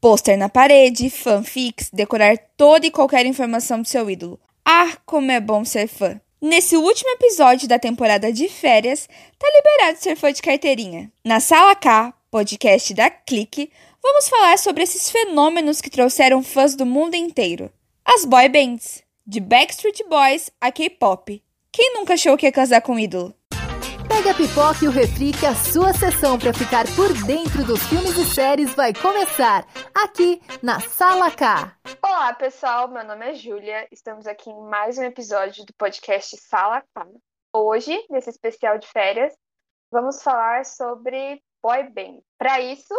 Pôster na parede, fanfics, decorar toda e qualquer informação do seu ídolo. Ah, como é bom ser fã! Nesse último episódio da temporada de férias, tá liberado ser fã de carteirinha. Na Sala K, podcast da Clique, vamos falar sobre esses fenômenos que trouxeram fãs do mundo inteiro. As boy bands, de Backstreet Boys a K-pop. Quem nunca achou que ia casar com um ídolo? Pega a pipoca e o refri que a sua sessão para ficar por dentro dos filmes e séries vai começar aqui na Sala K. Olá, pessoal. Meu nome é Júlia. Estamos aqui em mais um episódio do podcast Sala K. Hoje, nesse especial de férias, vamos falar sobre boy band. Para isso,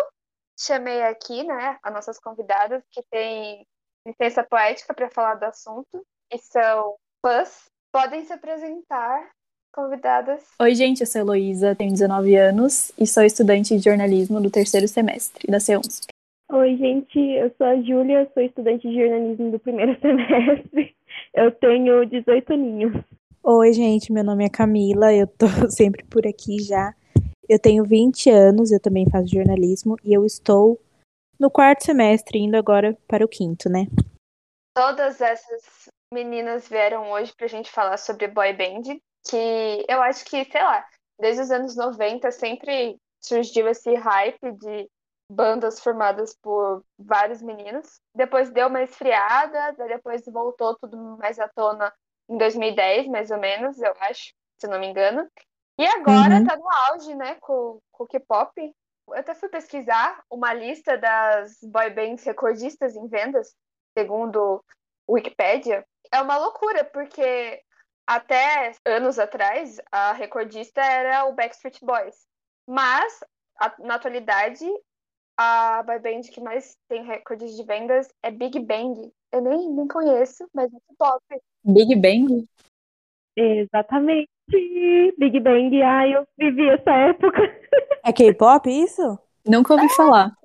chamei aqui, né, as nossas convidadas que têm licença poética para falar do assunto e são fãs. Podem se apresentar convidadas. Oi, gente, eu sou a Heloísa, tenho 19 anos e sou estudante de jornalismo do terceiro semestre da CEUNSP. Oi, gente, eu sou a Júlia, sou estudante de jornalismo do primeiro semestre. Eu tenho 18 aninhos. Oi, gente, meu nome é Camila, eu tô sempre por aqui já. Eu tenho 20 anos, eu também faço jornalismo e eu estou no quarto semestre, indo agora para o quinto, né? Todas essas meninas vieram hoje pra gente falar sobre boy band, que eu acho que, sei lá, desde os anos 90 sempre surgiu esse hype de bandas formadas por vários meninos. Depois deu uma esfriada, depois voltou tudo mais à tona em 2010, mais ou menos, eu acho, se não me engano. E agora uhum. tá no auge, né, com, com o K-pop. Eu até fui pesquisar uma lista das boy bands recordistas em vendas, segundo Wikipedia. É uma loucura, porque até anos atrás, a recordista era o Backstreet Boys. Mas, a, na atualidade, a boy band que mais tem recordes de vendas é Big Bang. Eu nem, nem conheço, mas é muito top. Big Bang? Exatamente. Big Bang, ai, eu vivi essa época. É K-pop isso? Nunca ouvi falar.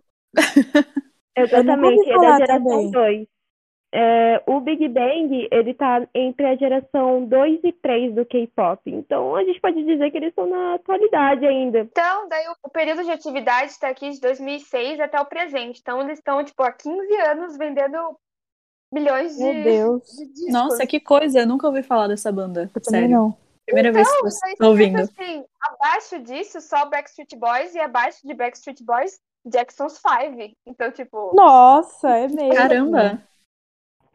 Exatamente, é da geração 2. É, o Big Bang, ele tá entre a geração 2 e 3 do K-pop. Então, a gente pode dizer que eles estão na atualidade ainda. Então, daí o período de atividade está aqui de 2006 até o presente. Então, eles estão, tipo, há 15 anos vendendo milhões de, Meu Deus. de discos. Nossa, que coisa! Eu nunca ouvi falar dessa banda. Eu Sério. não. Primeira então, vez que está ouvindo. Assim, abaixo disso, só Backstreet Boys e abaixo de Backstreet Boys, Jackson's Five. Então, tipo... Nossa, é mesmo. Caramba!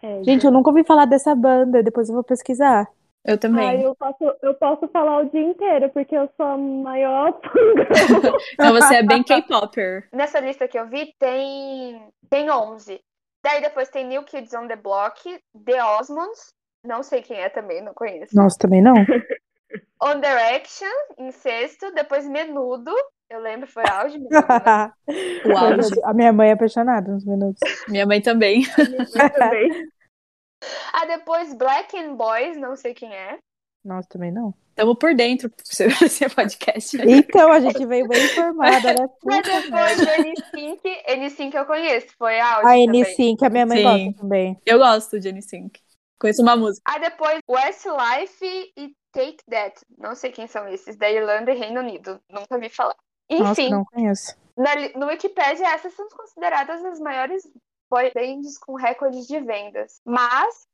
É, Gente, eu nunca ouvi falar dessa banda, depois eu vou pesquisar. Eu também. Ai, eu, posso, eu posso falar o dia inteiro, porque eu sou a maior. Então você é bem K-popper. Nessa lista que eu vi, tem, tem 11. Daí depois tem New Kids on the Block, The Osmonds, não sei quem é também, não conheço. Nossa, também não. On Direction, em sexto. Depois Menudo, eu lembro, foi auge. Menudo, né? O auge. A minha mãe é apaixonada nos minutos. Minha mãe também. Eu também. Ah, depois Black and Boys, não sei quem é. Nossa, também não. Estamos por dentro do seu seu podcast. Então, a gente veio bem informada, né? Mas depois N5, N5 eu conheço, foi A também. N5, que a minha mãe Sim. gosta também. Eu gosto de N5. Conheço uma música. Aí depois Westlife e Take That. Não sei quem são esses, da Irlanda e Reino Unido. Nunca vi falar. Nossa, Enfim, não conheço. na no Wikipedia essas são consideradas as maiores boy bands com recordes de vendas. Mas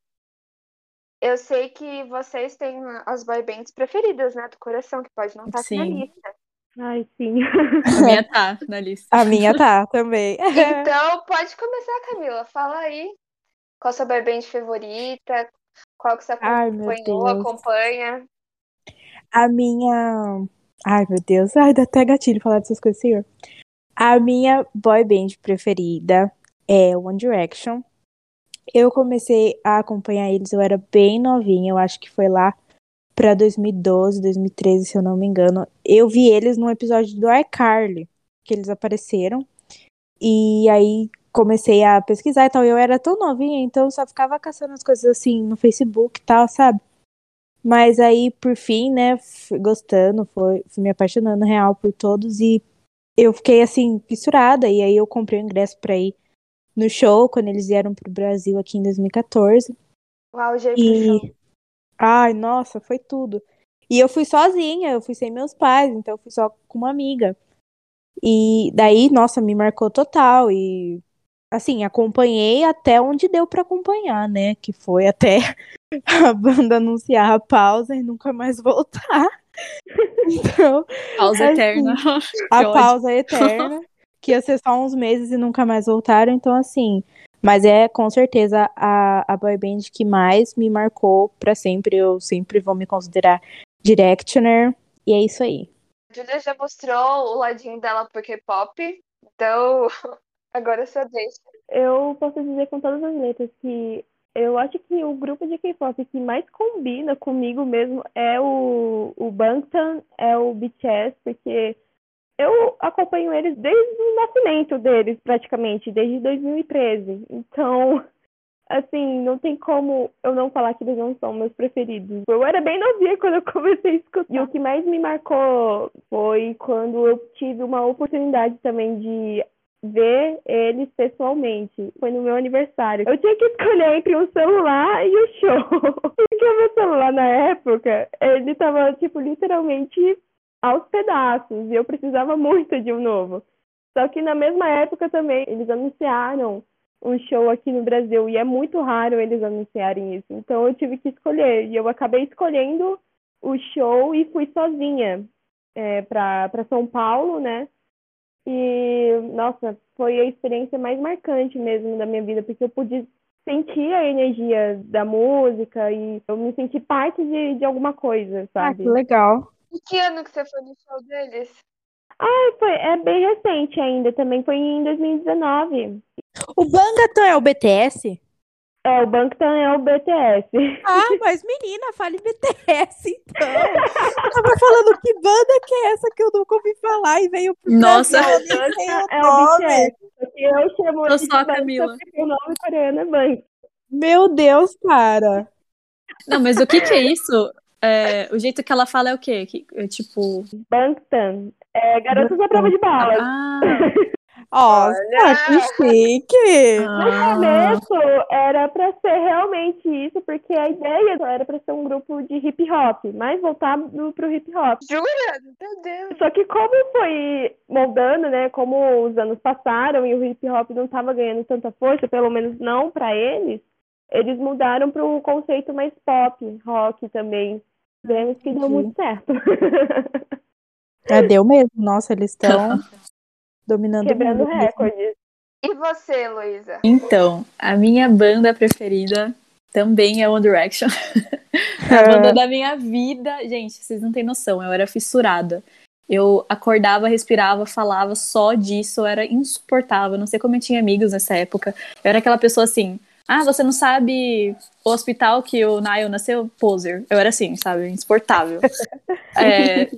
eu sei que vocês têm as boy bands preferidas, né? Do coração, que pode não estar aqui na Sim. lista. Ai, sim. A minha tá na lista. A minha tá também. Então, pode começar, Camila. Fala aí. Qual a sua boy band favorita? Qual que você Ai, meu acompanhou, Deus. acompanha? A minha. Ai, meu Deus. Ai, dá até gatilho falar dessas coisas, senhor. A minha boy band preferida é One Direction. Eu comecei a acompanhar eles, eu era bem novinha, eu acho que foi lá pra 2012, 2013, se eu não me engano. Eu vi eles num episódio do iCarly, que eles apareceram. E aí comecei a pesquisar e tal. Eu era tão novinha, então só ficava caçando as coisas assim no Facebook e tal, sabe? Mas aí, por fim, né, fui gostando, foi, fui me apaixonando real por todos e eu fiquei assim, fissurada. E aí eu comprei o ingresso pra ir no show quando eles vieram pro Brasil aqui em 2014. O auge aí pro show. E. Ai, nossa, foi tudo. E eu fui sozinha, eu fui sem meus pais, então eu fui só com uma amiga. E daí, nossa, me marcou total. E assim, acompanhei até onde deu pra acompanhar, né? Que foi até a banda anunciar a pausa e nunca mais voltar. Então, Pausa assim, eterna. a Que ódio. pausa eterna, que ia ser só uns meses e nunca mais voltaram. Então, assim, mas é com certeza a, a boy band que mais me marcou pra sempre. Eu sempre vou me considerar Directioner. E é isso aí. A Julia já mostrou o ladinho dela pro K-pop, então agora é sua vez. Eu posso dizer com todas as letras que eu acho que o grupo de K-pop que mais combina comigo mesmo é o, o Bangtan, é o BTS, porque eu acompanho eles desde o nascimento deles, praticamente, desde 2013. Então, assim, não tem como eu não falar que eles não são meus preferidos. Eu era bem novinha quando eu comecei a escutar. E o que mais me marcou foi quando eu tive uma oportunidade também de ver eles pessoalmente. Foi no meu aniversário. Eu tinha que escolher entre o celular e o show. Porque o meu celular na época, ele tava, tipo, literalmente aos pedaços. E eu precisava muito de um novo. Só que na mesma época também eles anunciaram um show aqui no Brasil. E é muito raro eles anunciarem isso. Então eu tive que escolher. E eu acabei escolhendo o show e fui sozinha é, para São Paulo, né? E, nossa, foi a experiência mais marcante mesmo da minha vida, porque eu pude sentir a energia da música e eu me senti parte de, de alguma coisa, Ah, sabe? que legal. E que ano que você foi no show deles? Ah, foi, é bem recente ainda, também foi em 2019. O Bangtan é o BTS? É, o Bangtan é o BTS. Ah, mas menina, fale BTS, então. Falando que banda que é essa que eu nunca ouvi falar e veio pro Nossa. Brasil, nem o É o nome. Eu chamo sou a Camila. o nome coreano é Bang. Meu Deus, cara. Não, mas o que que é isso? É, o jeito que ela fala é o quê? Que, é tipo. Bangtan. É Garotos à Prova de Balas. Ah, Nossa, que chique. No ah, começo era pra ser realmente isso, porque a ideia era pra ser um grupo de hip hop, mais voltado pro hip hop. Jura? Meu Deus. Só que como foi moldando, né, como os anos passaram e o hip hop não tava ganhando tanta força, pelo menos não pra eles, eles mudaram para um conceito mais pop, rock também. Vemos que deu muito certo. Já deu mesmo. Nossa, eles estão dominando o Quebrando mundo. mesmo. recordes. E você, Luísa? Então, a minha banda preferida também é One Direction. A banda da minha vida. Gente, vocês não têm noção, eu era fissurada. Eu acordava, respirava, falava só disso, eu era insuportável. Não sei como eu tinha amigos nessa época. Eu era aquela pessoa assim: ah, você não sabe o hospital que o Niall nasceu? Poser. Eu era assim, sabe? Insuportável. É,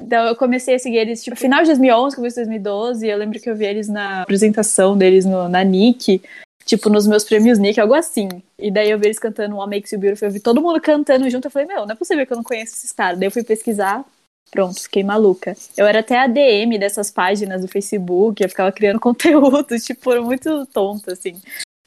então eu comecei a seguir eles, tipo, final de 2011, começo de 2012. Eu lembro que eu vi eles na apresentação deles no, na Nick, tipo, nos meus prêmios Nick, algo assim. E daí eu vi eles cantando What Makes You Beautiful. Eu vi todo mundo cantando junto. Eu falei, meu, não é possível que eu não conheça esses caras. Daí eu fui pesquisar. Pronto, fiquei maluca. Eu era até ADM dessas páginas do Facebook, eu ficava criando conteúdo, tipo, muito tonta, assim.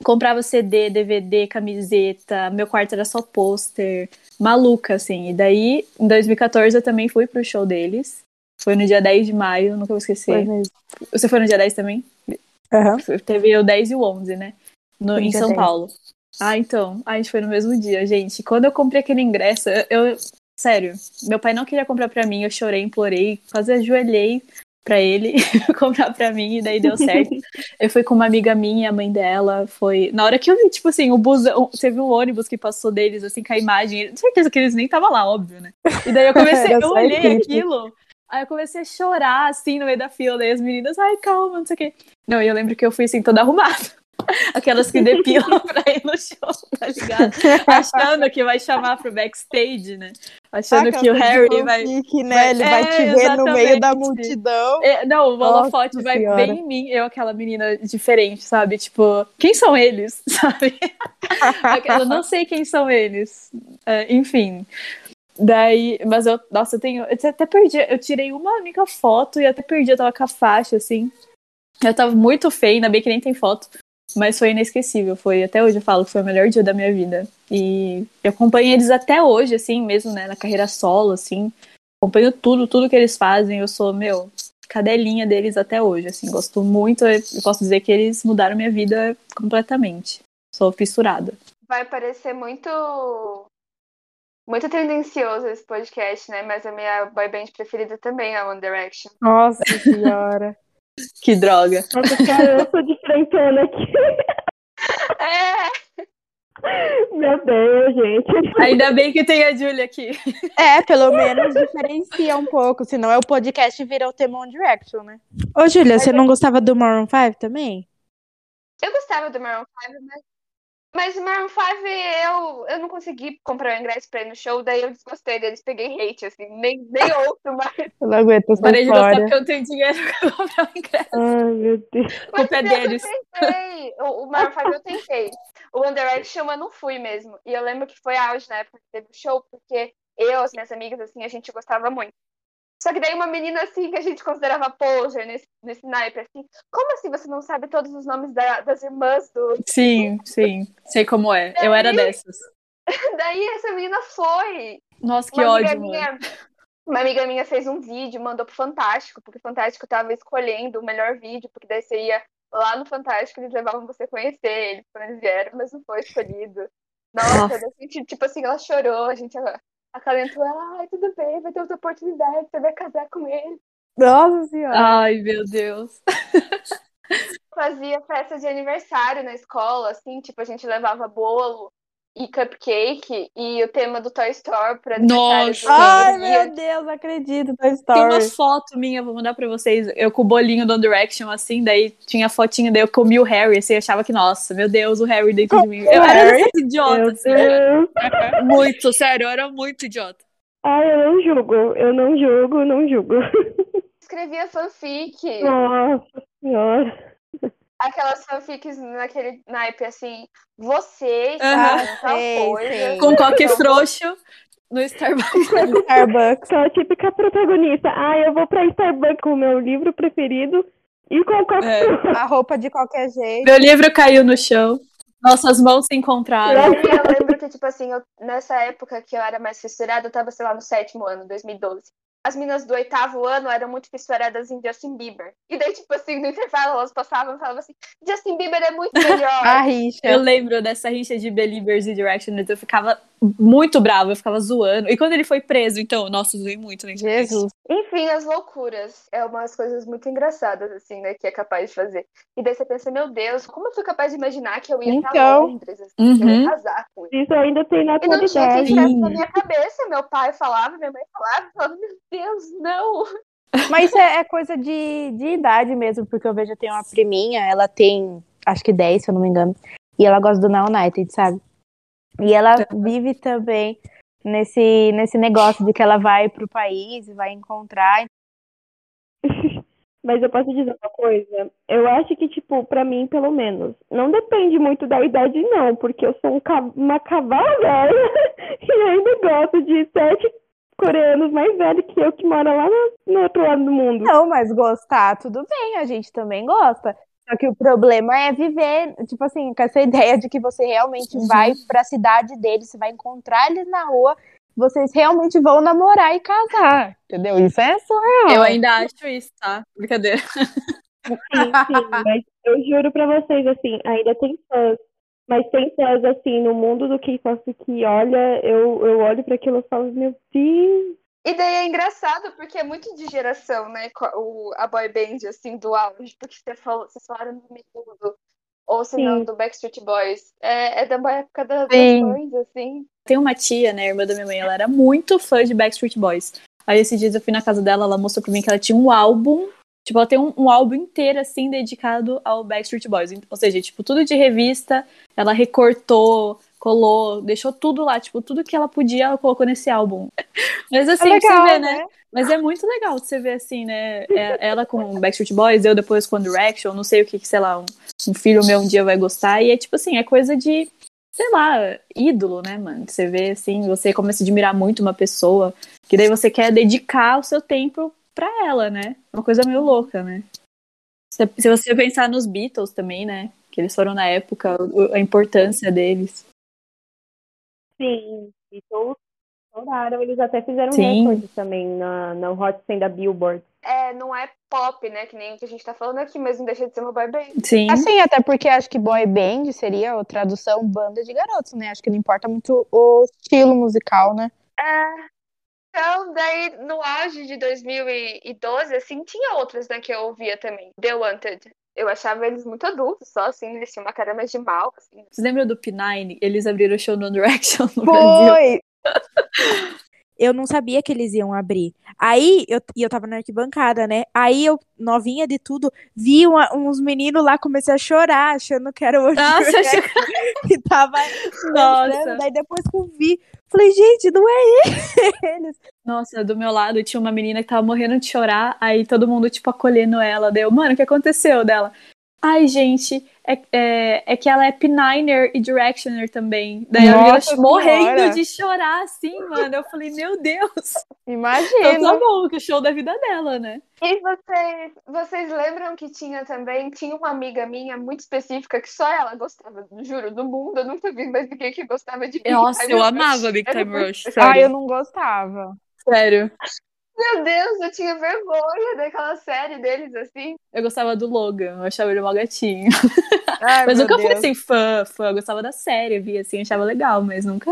Comprava CD, DVD, camiseta, meu quarto era só pôster, maluca, assim. E daí, em 2014, eu também fui pro show deles. Foi no dia 10 de maio, nunca vou esquecer. Foi mesmo. Você foi no dia 10 também? Aham. Foi- Teve o 10 e o 11, né? No, em São 10. Paulo. Ah, então. A gente foi no mesmo dia, gente. Quando eu comprei aquele ingresso, eu, eu- Sério, meu pai não queria comprar pra mim, eu chorei, implorei, quase ajoelhei pra ele comprar pra mim, e daí deu certo. eu fui com uma amiga minha, a mãe dela, foi... Na hora que eu vi, tipo assim, o busão, teve um ônibus que passou deles, assim, com a imagem, certeza que eles nem estavam lá, óbvio, né? E daí eu comecei, eu olhei equipe. aquilo, aí eu comecei a chorar, assim, no meio da fila, daí as meninas, ai, calma, não sei o quê. Não, e eu lembro que eu fui, assim, toda arrumada. Aquelas que depilam pra ir no show, tá ligado? Achando que vai chamar pro backstage, né? Achando Saca, que o essa de Harry vai. né? vai- Ele vai É, te ver no meio da exatamente. multidão. É, não, o holofote vai Senhora. bem em mim, eu, aquela menina diferente, sabe? Tipo, quem são eles? Sabe? Aquela, não sei quem são eles. É, enfim. Daí, mas eu, nossa, eu tenho. Eu até perdi. Eu tirei uma única foto e até perdi, eu tava com a faixa, assim. Eu tava muito feia, ainda bem que nem tem foto. Mas foi inesquecível. Foi, até hoje eu falo que foi o melhor dia da minha vida. E eu acompanho eles até hoje, assim, mesmo, né, na carreira solo, assim. Acompanho tudo, tudo que eles fazem. Eu sou, meu, cadelinha deles até hoje, assim, gosto muito, eu posso dizer que eles mudaram minha vida completamente. Sou fissurada. Vai parecer muito muito tendencioso esse podcast, né? Mas a minha boy band preferida também é One Direction. Nossa senhora. Que droga. Nossa, cara, eu sou diferentona aqui. É! Meu Deus, gente. Ainda bem que tem a Julia aqui. É, pelo menos diferencia um pouco, senão é o podcast vira o tema One Direction, né? Ô, Júlia, você não gostava do Maroon 5 também? Eu gostava do Maroon 5, mas, mas o Maroon 5 eu, eu não consegui comprar o ingresso pra ir no show, daí eu desgostei deles, peguei hate, assim, nem, nem ouço mais. Eu não aguento essa Parei de gostar porque eu não tenho dinheiro pra comprar o ingresso. Ai, meu Deus. A culpa é Mas eu deles. tentei. O, o Maroon 5 eu tentei. O Direction eu não fui mesmo. E eu lembro que foi auge na época que teve o show, porque eu, as minhas amigas, assim, a gente gostava muito. Só que daí uma menina, assim, que a gente considerava poser nesse, nesse naipe, assim, como assim você não sabe todos os nomes da- das irmãs do... Sim, sim. Sei como é. Eu era dessas. Daí essa menina foi. Nossa, que uma ódio, minha, Uma amiga minha fez um vídeo, mandou pro Fantástico, porque o Fantástico tava escolhendo o melhor vídeo, porque daí você ia lá no Fantástico, eles levavam você a conhecer eles quando eles vieram, mas não foi escolhido. Nossa, Nossa. daí gente, tipo assim, ela chorou, a gente acalentou ela, ai, tudo bem, vai ter outra oportunidade, você vai casar com ele. Nossa senhora. Ai, meu Deus. Fazia festa de aniversário na escola, assim, tipo, a gente levava bolo e cupcake e o tema do Toy Story pra Nossa. Ai, dia. meu Deus, acredito, Toy Tem Story. uma foto minha, vou mandar pra vocês. Eu com o bolinho do One Direction, assim, daí tinha a fotinha, daí eu comi o Harry, assim, eu achava que, nossa, meu Deus, o Harry dentro de mim. Eu era idiotas, Meu assim. Muito, sério, eu era muito idiota. Ai, eu não julgo. Eu não julgo, não julgo. Escrevia fanfic. Nossa senhora. Aquelas fanfics naquele naipe assim, você Aham. está tal Sei, coisa. sei. Com coque Então, frouxo no Starbucks. Starbucks. Sou a típica protagonista. Ai, eu vou pra Starbucks com o meu livro preferido e com o copo. É. A roupa de qualquer jeito. Meu livro caiu no chão. Nossas mãos se encontraram. E eu lembro que, tipo assim, eu- nessa época que eu era mais fissurada, eu tava, sei lá, no sétimo ano, 2012. As meninas do oitavo ano eram muito fissuradas em Justin Bieber. E daí, tipo assim, no intervalo elas passavam e falavam assim, Justin Bieber é muito melhor. A rixa. Eu lembro dessa rixa de Believers e Directioners, eu ficava muito brava, eu ficava zoando. E quando ele foi preso, então, nossa, zoei muito na internet. Jesus. Enfim, as loucuras. É umas coisas muito engraçadas, assim, né? Que é capaz de fazer. E daí você pensa, meu Deus, como eu fui capaz de imaginar que eu ia pra Então. Londres, assim, que eu Uhum. ia casar com ele. Isso ainda tem na E não tinha quem atualidade. na minha cabeça. Meu pai falava, minha mãe falava, eu falava, meu Deus, não. Mas isso é, é coisa de, de idade mesmo, porque eu vejo, eu tenho uma priminha, ela tem, acho que 10, se eu não me engano, e ela gosta do Now United, sabe? E ela vive também nesse, nesse negócio de que ela vai pro país e vai encontrar. Mas eu posso dizer uma coisa. Eu acho que, tipo, pra mim, pelo menos, não depende muito da idade, não, porque eu sou um ca- uma cavalo velha e ainda gosto de sete coreanos mais velhos que eu que mora lá no, no outro lado do mundo. Não, mas gostar, tudo bem, a gente também gosta. Só que o problema é viver, tipo assim, com essa ideia de que você realmente Uhum. vai pra cidade deles, você vai encontrar eles na rua, vocês realmente vão namorar e casar. Entendeu? Isso é surreal. Eu ainda acho isso, tá? Brincadeira. Sim, sim, mas eu juro pra vocês, assim, ainda tem fãs. Mas tem fãs, assim, no mundo do K-pop que olha, eu, eu olho pra aquilo e falo, meu Deus. E daí é engraçado, porque é muito de geração, né? O, a boy band, assim, do auge. Porque você falou, vocês falaram do Menudo, ou se não, do Backstreet Boys. É, é da época da, das mães, assim. Tem uma tia, né, irmã da minha mãe, ela era muito fã de Backstreet Boys. Aí esses dias eu fui na casa dela, ela mostrou pra mim que ela tinha um álbum, tipo, ela tem um, um álbum inteiro, assim, dedicado ao Backstreet Boys. Ou seja, tipo, tudo de revista, ela recortou, colou, deixou tudo lá, tipo, tudo que ela podia, ela colocou nesse álbum. Mas É assim, legal, você vê, né? Mas é muito legal você ver assim, né? É- ela com Backstreet Boys, eu depois com Direction, não sei o que, que, sei lá, um, um filho meu um dia vai gostar. E é tipo assim, é coisa de, sei lá, ídolo, né, mano? Você vê assim, você começa a admirar muito uma pessoa, que daí você quer dedicar o seu tempo pra ela, né? Uma coisa meio louca, né? Se, se você pensar nos Beatles também, né? Que eles foram na época, a importância deles. Sim, Beatles estouraram. Eles até fizeram Sim. recorde também na, na Hot 100 da Billboard. É, não é pop, né? Que nem o que a gente tá falando aqui, mas não deixa de ser uma boy band. Sim. Assim, até porque acho que boy band seria a tradução banda de garotos, né? Acho que não importa muito o estilo musical, né? É. Então, daí, no auge de 2012, assim, tinha outras, né, que eu ouvia também. The Wanted. Eu achava eles muito adultos, só assim, eles tinham uma cara mais de mal, assim. Você lembra do P9? Eles abriram o show no Direction no Brasil. Eu não sabia que eles iam abrir. Aí, eu, e eu tava na arquibancada, né? Aí eu, novinha de tudo, vi uma- uns meninos lá, comecei a chorar, achando que era o Nossa, Direction, que tava Nossa. Daí depois que eu vi, falei, gente, não é eles. Nossa, do meu lado tinha uma menina que tava morrendo de chorar, aí todo mundo, tipo, acolhendo ela. Deu, mano, o que aconteceu dela? Ai, gente, é, é, é que ela é P9er e Directioner também. Daí Nossa morrendo Senhora. de chorar, assim, mano. Eu falei, meu Deus. Então Imagina. tá bom, que o show da vida dela, né? E vocês, vocês lembram que tinha também, tinha uma amiga minha muito específica que só ela gostava, juro, do mundo. Eu nunca vi mais ninguém que gostava de Big Nossa, Time eu Rush. amava Big Time Rush. Ah, Sério. eu não gostava. Sério. Meu Deus, eu tinha vergonha daquela série deles, assim. Eu gostava do Logan, eu achava ele um gatinho. Ai, Mas nunca fui Deus. assim, fã, fã. Eu gostava da série, via assim, achava legal, mas nunca,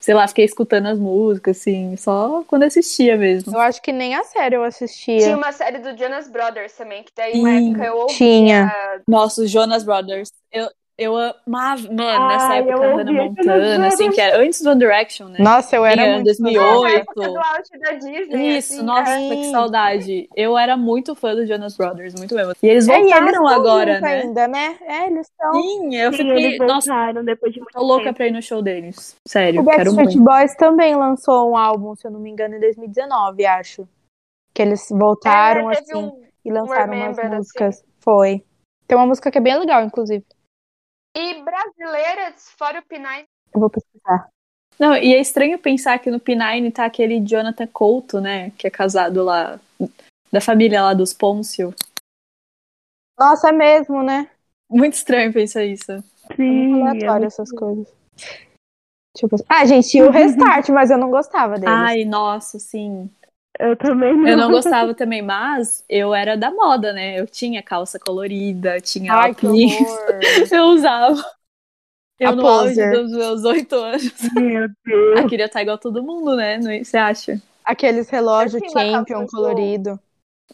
sei lá, fiquei escutando as músicas, assim, só quando assistia mesmo. Eu acho que nem a série eu assistia. Tinha uma série do Jonas Brothers também, que daí uma Sim, época eu ouvia. tinha. Nossa, os Jonas Brothers. Eu, eu amava, mano, nessa Ai, época, eu Hannah ouvia Montana, assim, que era antes do One Direction, né? Nossa, eu era Tinha muito 2008. Na época do auge da Disney. Isso, assim, nossa, é. que saudade. Eu era muito fã dos Jonas Brothers, muito mesmo. E eles É, e voltaram eles agora, né? ainda, né? É, eles estão. Sim, eu Sim, fiquei, nossa, voltaram depois de muito tô louca tempo. pra ir no show deles. Sério, O quero Backstreet muito. Boys também lançou um álbum, se eu não me engano, em 2019, acho. Que eles voltaram É, assim um- e lançaram umas Remember, assim. músicas. Foi. Tem uma música que é bem legal, inclusive. E brasileiras, fora o P9, Eu vou pesquisar. Não, e é estranho pensar que no P9 tá aquele Jonathan Couto, né? Que é casado lá, da família lá dos Pôncio. Nossa, é mesmo, né? Muito estranho pensar isso. É Sim, é aleatório muito- essas coisas. Deixa eu pensar. Ah, gente, e o Restart, mas eu não gostava deles. Ai, nossa, sim. Eu também não. Eu não gostava também, mas eu era da moda, né? Eu tinha calça colorida, tinha Ai, que óculos. horror. Eu usava. Eu A no auge poser. dos meus oito anos. Meu Deus. Ah, queria estar igual todo mundo, né? É- Você acha? Aqueles relógios Eu Champion colorido.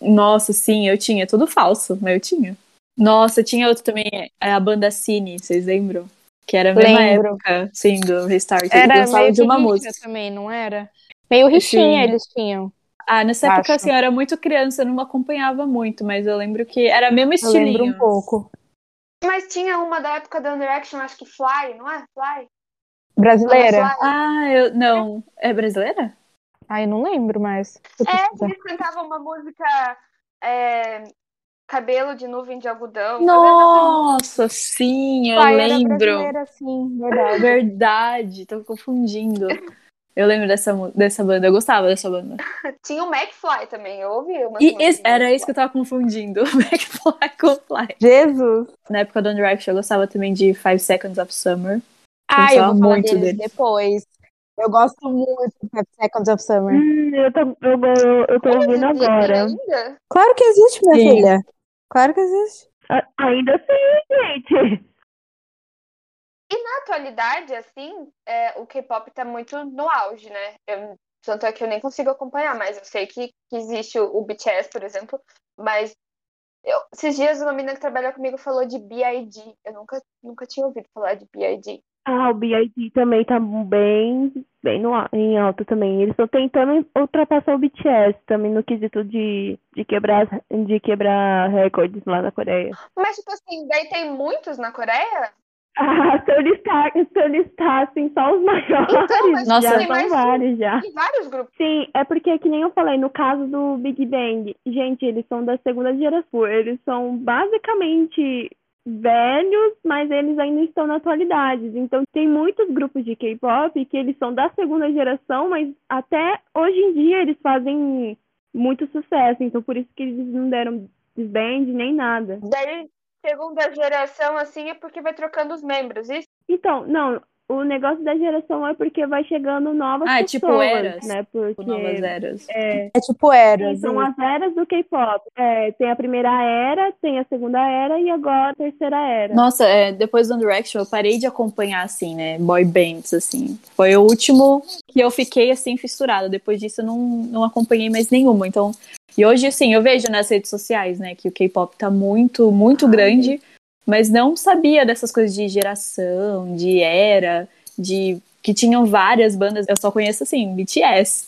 Nossa, sim, eu tinha. Tudo falso, mas eu tinha. Nossa, tinha outro também, é a banda Cine, vocês lembram? Que era a mesma Lembro. época, sim, do Restart. Eles Era gostavam meio de uma música. também, não era? Meio rixinha eles tinham. Ah, nessa época, Acho. assim, eu era muito criança, eu não acompanhava muito, mas eu lembro que era mesmo Eu lembro estilinho. um pouco. mas tinha uma da época da One Direction, acho que Fly, não é? Fly? Brasileira? Fly. Ah, eu. Não. É brasileira? Ai, eu não lembro mais. É, eles cantavam uma música é, Cabelo de Nuvem de Algodão. Nossa, sim, eu Ai, era lembro. brasileira, sim, verdade. Verdade, tô confundindo. Eu lembro dessa, dessa banda, eu gostava dessa banda. Tinha o McFly também, eu ouvi uma E esse- era isso que eu tava confundindo, McFly com Fly. Jesus. Na época do One Direction, eu gostava também de Five Seconds of Summer. Ai, eu vou falar muito deles deles. depois. Eu gosto muito de Five Seconds of Summer. Hum, eu, tô, eu, eu, eu tô ouvindo agora. Ainda? Claro que existe, minha Sim. filha. Claro que existe. A- Ainda sim, gente. E na atualidade, assim, é, o K-pop tá muito no auge, né? Eu, tanto é que eu nem consigo acompanhar, mas eu sei que, que existe o, o BTS, por exemplo, mas eu, esses dias uma menina que trabalhou comigo falou de B.I.D. Eu nunca, nunca tinha ouvido falar de B.I.D. Ah, o B.I.D. também tá bem, bem no, em alta também. Eles estão tentando ultrapassar o BTS também no quesito de, de quebrar, de quebrar recordes lá na Coreia. Mas, tipo assim, daí tem muitos na Coreia? Ah, se eu listar, se eu listar assim, só os maiores, Então, mas Nossa. já tem são vários já. Tem vários grupos. Sim, é porque, que nem eu falei, no caso do Big Bang, gente, eles são da segunda geração. Eles são basicamente velhos, mas eles ainda estão na atualidade. Então, tem muitos grupos de K-pop que eles são da segunda geração, mas até hoje em dia eles fazem muito sucesso. Então, por isso que eles não deram disband nem nada. Daí, segunda geração, assim, é porque vai trocando os membros, isso? Então, não, o negócio da geração é porque vai chegando novas Ah, é pessoas, tipo eras? né? Porque Novas eras. é, É tipo eras. são as eras do K-pop. É, tem a primeira era, tem a segunda era e agora a terceira era. Nossa, é, depois do One Direction eu parei de acompanhar, assim, né, boy bands, assim. Foi o último que eu fiquei, assim, fissurada. Depois disso eu não, não acompanhei mais nenhuma. Então, e hoje, assim, eu vejo nas redes sociais, né, que o K-pop tá muito, muito grande, mas não sabia dessas coisas de geração, de era, de que tinham várias bandas. Eu só conheço, assim, BTS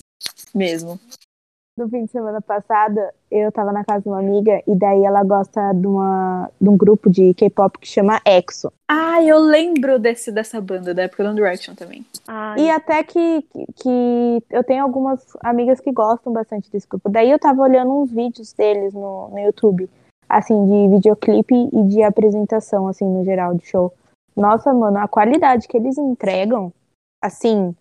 mesmo. No fim de semana passada, eu tava na casa de uma amiga e daí ela gosta de, uma, de um grupo de K-pop que chama EXO. Ah, eu lembro desse, dessa banda, da época do Direction também. Ai, E até que, que eu tenho algumas amigas que gostam bastante desse grupo. Daí eu tava olhando uns vídeos deles no, no YouTube, assim, de videoclipe e de apresentação, assim, no geral, de show. Nossa, mano, a qualidade que eles entregam, assim,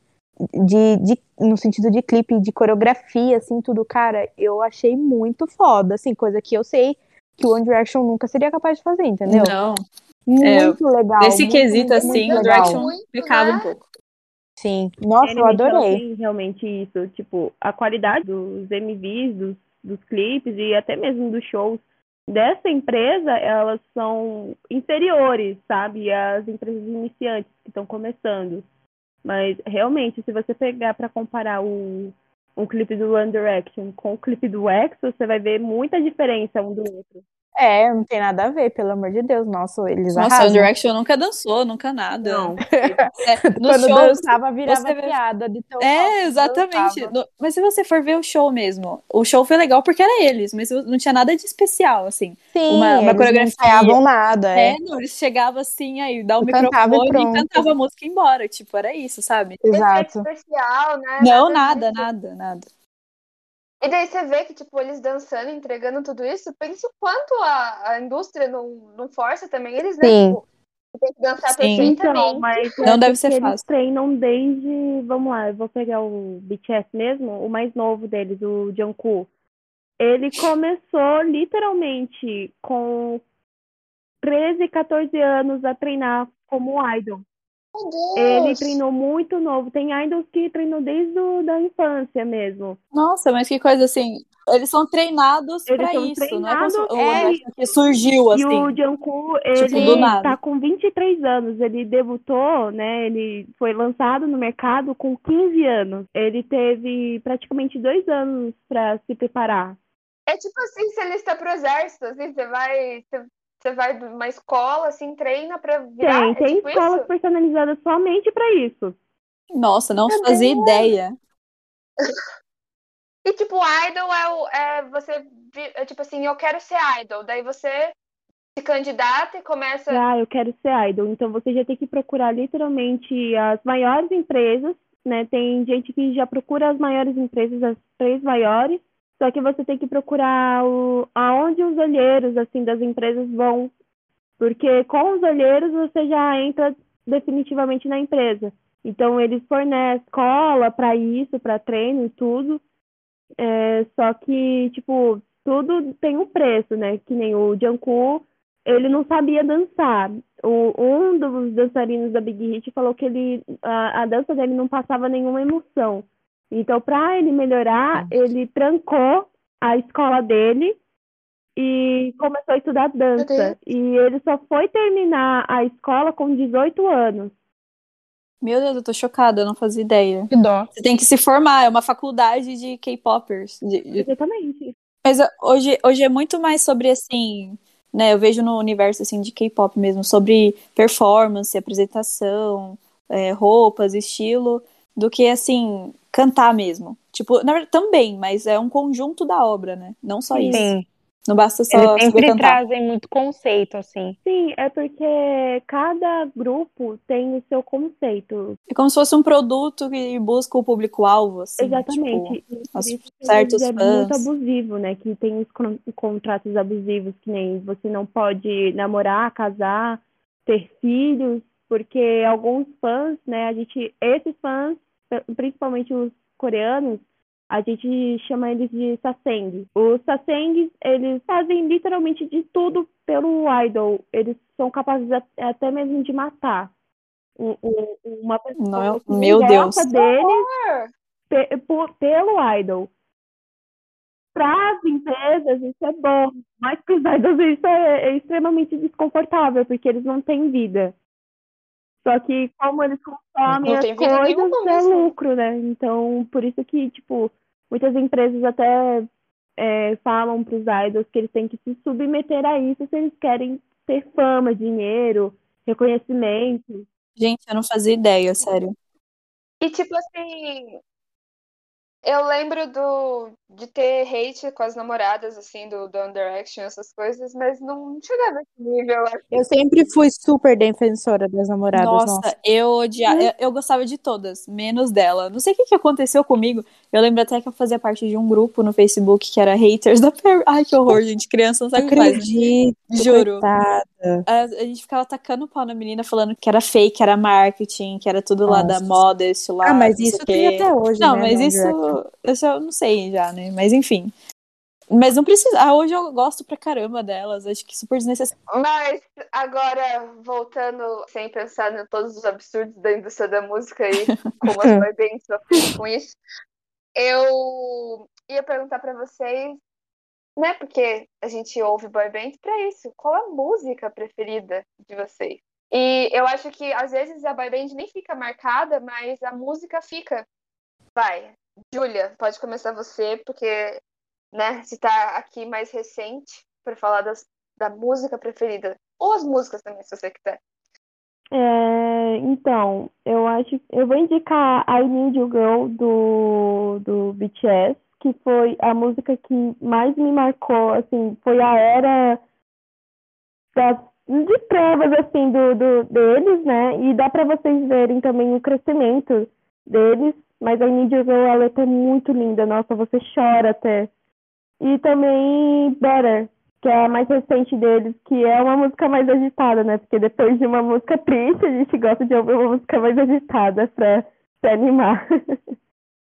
de, de, no sentido de clipe, de coreografia, assim, tudo, cara, eu achei muito foda, assim, coisa que eu sei que o One Direction nunca seria capaz de fazer, entendeu? Não, Muito legal. nesse muito, quesito, muito, assim, muito o. Direction pecava né? um pouco. Sim. Nossa, eu ela adorei. tem realmente isso, tipo, a qualidade dos MVs, dos, dos clipes e até mesmo dos shows dessa empresa, elas são inferiores, sabe, às empresas iniciantes que estão começando. Mas realmente, se você pegar para comparar o um clipe do One Direction com o clipe do EXO, você vai ver muita diferença um do outro. É, não tem nada a ver, pelo amor de Deus. Nossa, eles Nossa, arrasam. One Direction nunca dançou, nunca nada. Não, É, no Quando show, dançava, virava você piada de tão É, exatamente. No- mas se você for ver o show mesmo, o show foi legal porque era eles, mas não tinha nada de especial, assim. Sim, uma- uma eles coreografia. não ensaiavam nada, é. É, não, eles chegavam assim, aí dá o E e microfone e pronto. cantava a música e embora. Tipo, era isso, sabe? Efeito Exato. especial, né? Não, nada, nada, nada. E daí você vê que, tipo, eles dançando, entregando tudo isso, pensa o quanto a, a indústria não, não força também eles, né? Sim. Tipo, tem que dançar Sim. perfeitamente. Então, mas Não é deve ser eles fácil. treinam desde, vamos lá, eu vou pegar o BTS mesmo, o mais novo deles, o Jungkook. Ele começou literalmente com 13, 14 anos a treinar como idol. Ele treinou muito novo. Tem idols que treinou desde o, da infância mesmo. Nossa, mas que coisa assim. Eles são treinados Eles pra são isso, não é como treinados, é. Que surgiu E assim. o Jungkook, Tipo, ele nada. tá com 23 anos. Ele debutou, né? Ele foi lançado no mercado com 15 anos. Ele teve praticamente dois anos pra se preparar. É tipo assim, você lista pro exército, assim, você vai. Você, você vai numa escola, assim, treina pra virar. Tem, é tem tipo escolas isso? personalizadas somente pra isso. Nossa, não Meu fazia Deus. ideia. E tipo, idol é, o, é você. É tipo assim, eu quero ser idol. Daí você se candidata e começa. Ah, eu quero ser idol. Então você já tem que procurar literalmente as maiores empresas, né? Tem gente que já procura as maiores empresas, as três maiores. Só que você tem que procurar o, aonde os olheiros assim das empresas vão, porque com os olheiros você já entra definitivamente na empresa. Então eles fornecem escola para isso, para treino e tudo. É, só que tipo tudo tem um preço, né? Que nem o Jungkook, ele não sabia dançar. O, um dos dançarinos da Big Hit falou que ele a, a dança dele não passava nenhuma emoção. Então, para ele melhorar, ele trancou a escola dele e começou a estudar dança. E ele só foi terminar a escola com 18 anos. Meu Deus, eu tô chocada, eu não fazia ideia. Que dó. Você tem que se formar, é uma faculdade de K-popers. de- Exatamente. Mas hoje, hoje é muito mais sobre assim, né? Eu vejo no universo assim de K-pop mesmo, sobre performance, apresentação, é, roupas, estilo, do que assim, cantar mesmo. Tipo, na verdade também, mas é um conjunto da obra, né? Não só isso. Sim. Não basta só Eles sempre cantar. trazem muito conceito, assim. Sim, é porque cada grupo tem o seu conceito. É como se fosse um produto que busca o público-alvo, assim. Exatamente. tipo, E por as- isso que certos é muito fãs. abusivo, né? Que tem os con- contratos abusivos, que nem você não pode namorar, casar, ter filhos, porque alguns fãs, né? A gente, esses fãs, principalmente os coreanos, a gente chama eles de saseng. Os sasengs, eles fazem literalmente de tudo pelo idol. Eles são capazes até mesmo de matar. um- um- uma pessoa Não, que meu Deus. deles pe- por- pelo idol. Para as empresas isso é bom, mas para os idols isso é, é extremamente desconfortável, porque eles não têm vida. Só que como eles consomem as coisas, é lucro, né? Então, por isso que, tipo, muitas empresas até é, falam para os idols que eles têm que se submeter a isso se eles querem ter fama, dinheiro, reconhecimento. Gente, eu não fazia ideia, sério. E tipo assim, eu lembro do de ter hate com as namoradas, assim, do, do One Direction, essas coisas, mas não chegava nesse nível. Eu sempre fui super defensora das namoradas, Nossa, nossa. eu odiava. Eu, eu gostava de todas, menos dela. Não sei o que, que aconteceu comigo. Eu lembro até que eu fazia parte de um grupo no Facebook que era haters da Perry. Ai, que horror, gente. Criança não sabe o que faz. né? Acredito, Juro. coitada. A, a gente ficava tacando o pau na menina, falando que era fake, que era marketing, que era tudo lá da Nossa. moda, esse lá. Ah, mas isso tem até hoje, Não, né, mas isso, Eu não sei já, né? Mas enfim. Mas não precisa. Ah, hoje eu gosto pra caramba delas. Acho que super desnecessário. Mas agora, voltando sem pensar em todos os absurdos da indústria da música e como as boy bands sofrem com isso, eu ia perguntar pra vocês, né? Porque a gente ouve boy band pra isso. Qual a música preferida de vocês? E eu acho que às vezes a boy band nem fica marcada, mas a música fica. Vai, Júlia, pode começar você, porque né, se tá aqui mais recente para falar das, da música preferida. Ou as músicas também, se você quiser. É, então, eu acho, eu vou indicar I Need You Girl do, do BTS, que foi a música que mais me marcou, assim, foi a era das, de provas, assim, do, do, deles, né, e dá pra vocês verem também o crescimento deles, mas I Need You Girl, a letra é muito linda, nossa, você chora até. E também Better, que é a mais recente deles, que é uma música mais agitada, né? Porque depois de uma música triste, a gente gosta de ouvir uma música mais agitada pra se animar.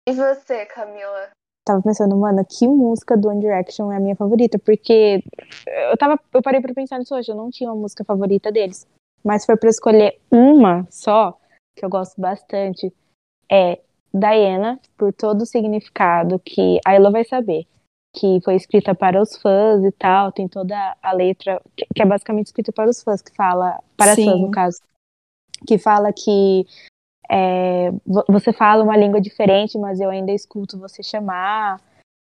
E você, Camila? Tava pensando, mano, que música do One Direction é a minha favorita? Porque eu tava, eu parei pra pensar nisso hoje, eu não tinha uma música favorita deles. Mas se for pra escolher uma só, que eu gosto bastante, é Diana, por todo o significado que a Ela vai saber. Que foi escrita para os fãs e tal, tem toda a letra, que é basicamente escrita para os fãs, que fala, para as Sim. fãs no caso, que fala que é, vo- você fala uma língua diferente, mas eu ainda escuto você chamar.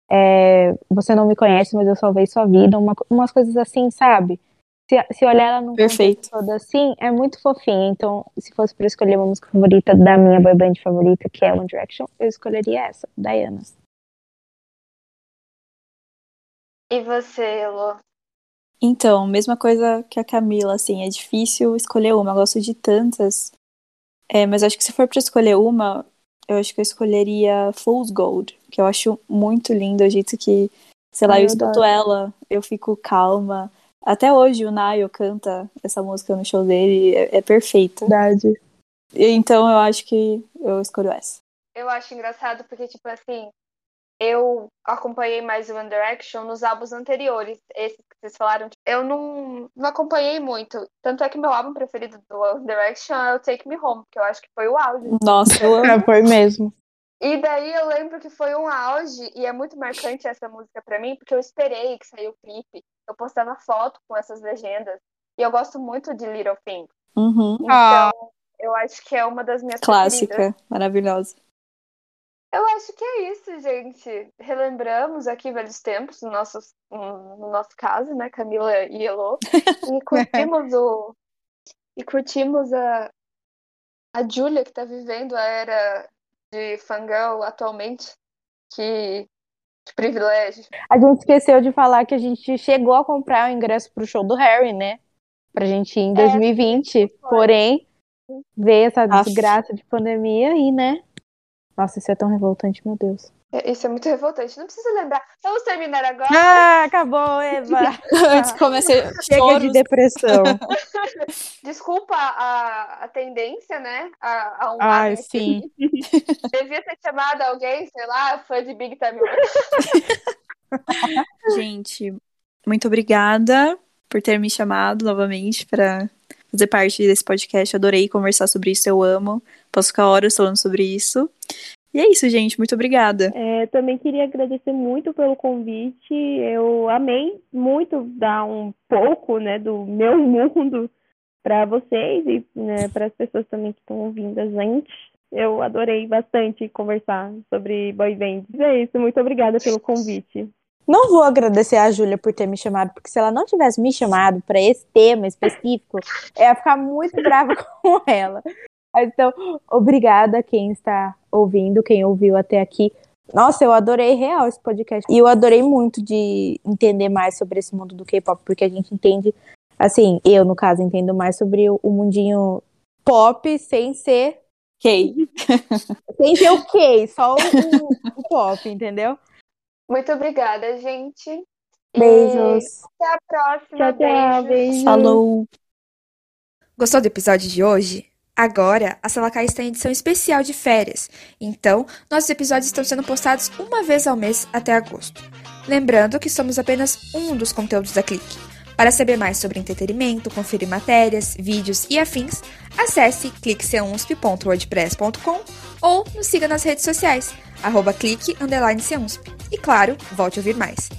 É, você não me conhece, mas eu salvei sua vida. Uma, umas coisas assim, sabe? Se, se olhar ela num Perfeito. contexto todo assim, é muito fofinha. Então, se fosse para escolher uma música favorita da minha boy band favorita, que é One Direction, eu escolheria essa, Diana. E você, Elo? Então, mesma coisa que a Camila, assim, é difícil escolher uma. Eu gosto de tantas. É, mas acho que se for pra escolher uma, eu acho que eu escolheria Fool's Gold, que eu acho muito lindo o jeito que, sei lá, Ai, eu eu escuto ela, eu fico calma. Até hoje o Nayo canta essa música no show dele, é, é perfeita. Verdade. E Então eu acho que eu escolho essa. Eu acho engraçado porque, tipo assim, eu acompanhei mais o One Direction nos álbuns anteriores, esses que vocês falaram. Eu não, não acompanhei muito. Tanto é que meu álbum preferido do One Direction é o Take Me Home, que eu acho que foi o auge. Nossa, eu amo. foi mesmo. E daí eu lembro que foi um auge, e é muito marcante essa música pra mim, porque eu esperei que saiu o clipe. Eu postava foto com essas legendas. E eu gosto muito de Little Things. Uhum. Então, Ah. eu acho que é uma das minhas preferidas. Clássica, maravilhosa. Eu acho que é isso, gente. Relembramos aqui velhos tempos, no nosso, no nosso caso, né, Camila e Elô. E curtimos o. E curtimos a, a Julia, que tá vivendo a era de fangirl atualmente. Que, que privilégio. A gente esqueceu de falar que a gente chegou a comprar o ingresso pro show do Harry, né? Pra gente ir em 2020. Porém, veio essa desgraça de pandemia e, né? Nossa, isso é tão revoltante, meu Deus. É, Isso é muito revoltante. Não precisa lembrar. Vamos terminar agora. Ah, acabou, Eva! Antes que comece Chega choros. de depressão. Desculpa a, a tendência, né? A, a um Ai, lado sim. Devia ter chamado alguém, sei lá, fã de Big Time. Gente, muito obrigada por ter me chamado novamente para fazer parte desse podcast. Adorei conversar sobre isso, eu amo. Posso ficar horas falando sobre isso. E é isso, gente. Muito obrigada. É, também queria agradecer muito pelo convite. Eu amei muito dar um pouco né, do meu mundo para vocês e né, para as pessoas também que estão ouvindo a gente. Eu adorei bastante conversar sobre boy band. É isso, muito obrigada pelo convite. Não vou agradecer a Júlia por ter me chamado, porque se ela não tivesse me chamado para esse tema específico, eu ia ficar muito brava com ela. Então, obrigada a quem está ouvindo, quem ouviu até aqui. Nossa, eu adorei real esse podcast. E eu adorei muito de entender mais sobre esse mundo do K-pop, porque a gente entende, assim, eu, no caso, entendo mais sobre o mundinho pop sem ser K. sem ser o K, só o, o, o pop, entendeu? Muito obrigada, gente. Beijos. E até a próxima. Tchau, tchau. Beijos. Beijos. Falou. Gostou do episódio de hoje? Agora, a Salacai está em edição especial de férias, então nossos episódios estão sendo postados uma vez ao mês até agosto. Lembrando que somos apenas um dos conteúdos da Clique. Para saber mais sobre entretenimento, conferir matérias, vídeos e afins, acesse cliqueunsp.wordpress.com ou nos siga nas redes sociais, arroba clique, E claro, volte a ouvir mais.